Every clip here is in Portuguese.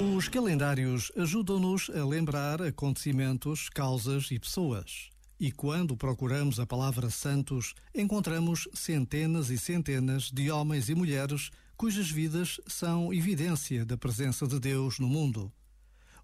Os calendários ajudam-nos a lembrar acontecimentos, causas e pessoas. E quando procuramos a palavra santos, encontramos centenas e centenas de homens e mulheres cujas vidas são evidência da presença de Deus no mundo.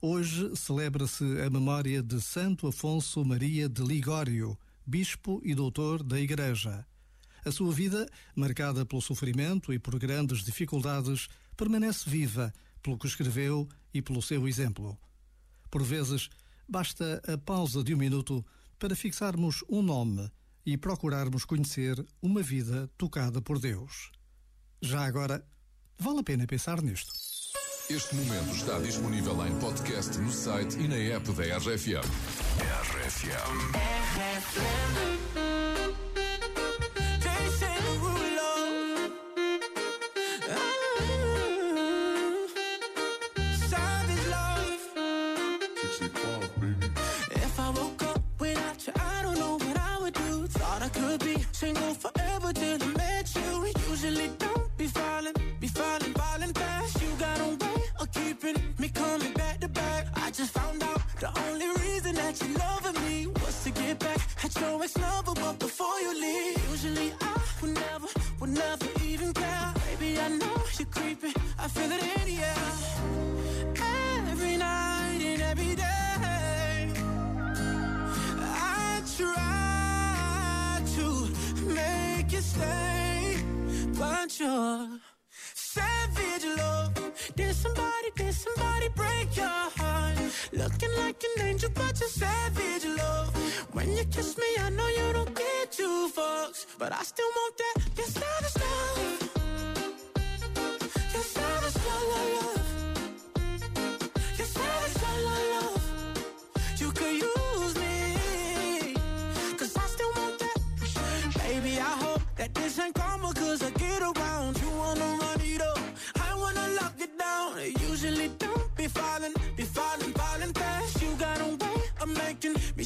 Hoje celebra-se a memória de Santo Afonso Maria de Ligório, bispo e doutor da Igreja. A sua vida, marcada pelo sofrimento e por grandes dificuldades, permanece viva pelo que escreveu e pelo seu exemplo. Por vezes, basta a pausa de um minuto para fixarmos um nome e procurarmos conhecer uma vida tocada por Deus. Já agora, vale a pena pensar nisto. Este momento está disponível em podcast no site e na app da RFM. RFM. If I woke up without you, I don't know what I would do. Thought I could be single forever till I met you. Usually don't be falling, be falling, falling fast. You got a way of keeping me coming back to back. I just found out the only reason that you loving me was to get back at your ex-lover. But before you leave, usually I would never, would never even care. Baby, I know you're creeping. I feel it in the air. You stay, but you're savage love. Did somebody, did somebody break your heart? Looking like an angel, but you're savage love. When you kiss me, I know you don't get two fucks, but I still want that. Your savage love. Your savage love, love, love. Savage love, love. You could use me, cause I still want that. Baby, I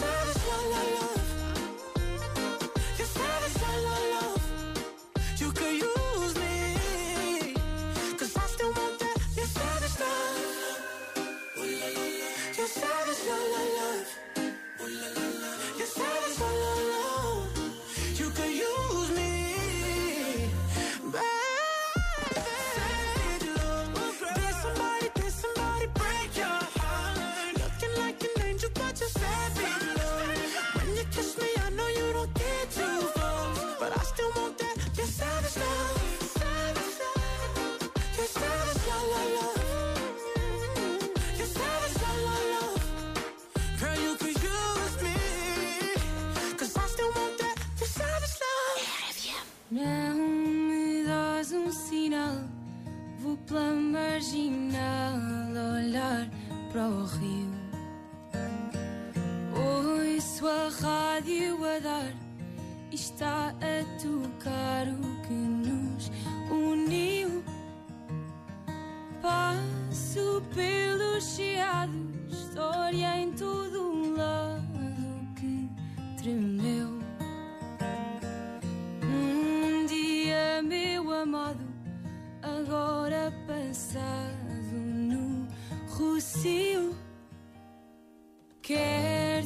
sabes, la la la um sinal, vou pela marginal olhar para o rio. Ouço a rádio a dar está a tocar o que nos uniu. Passo pelo chiado, história em todo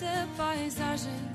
te pajzaży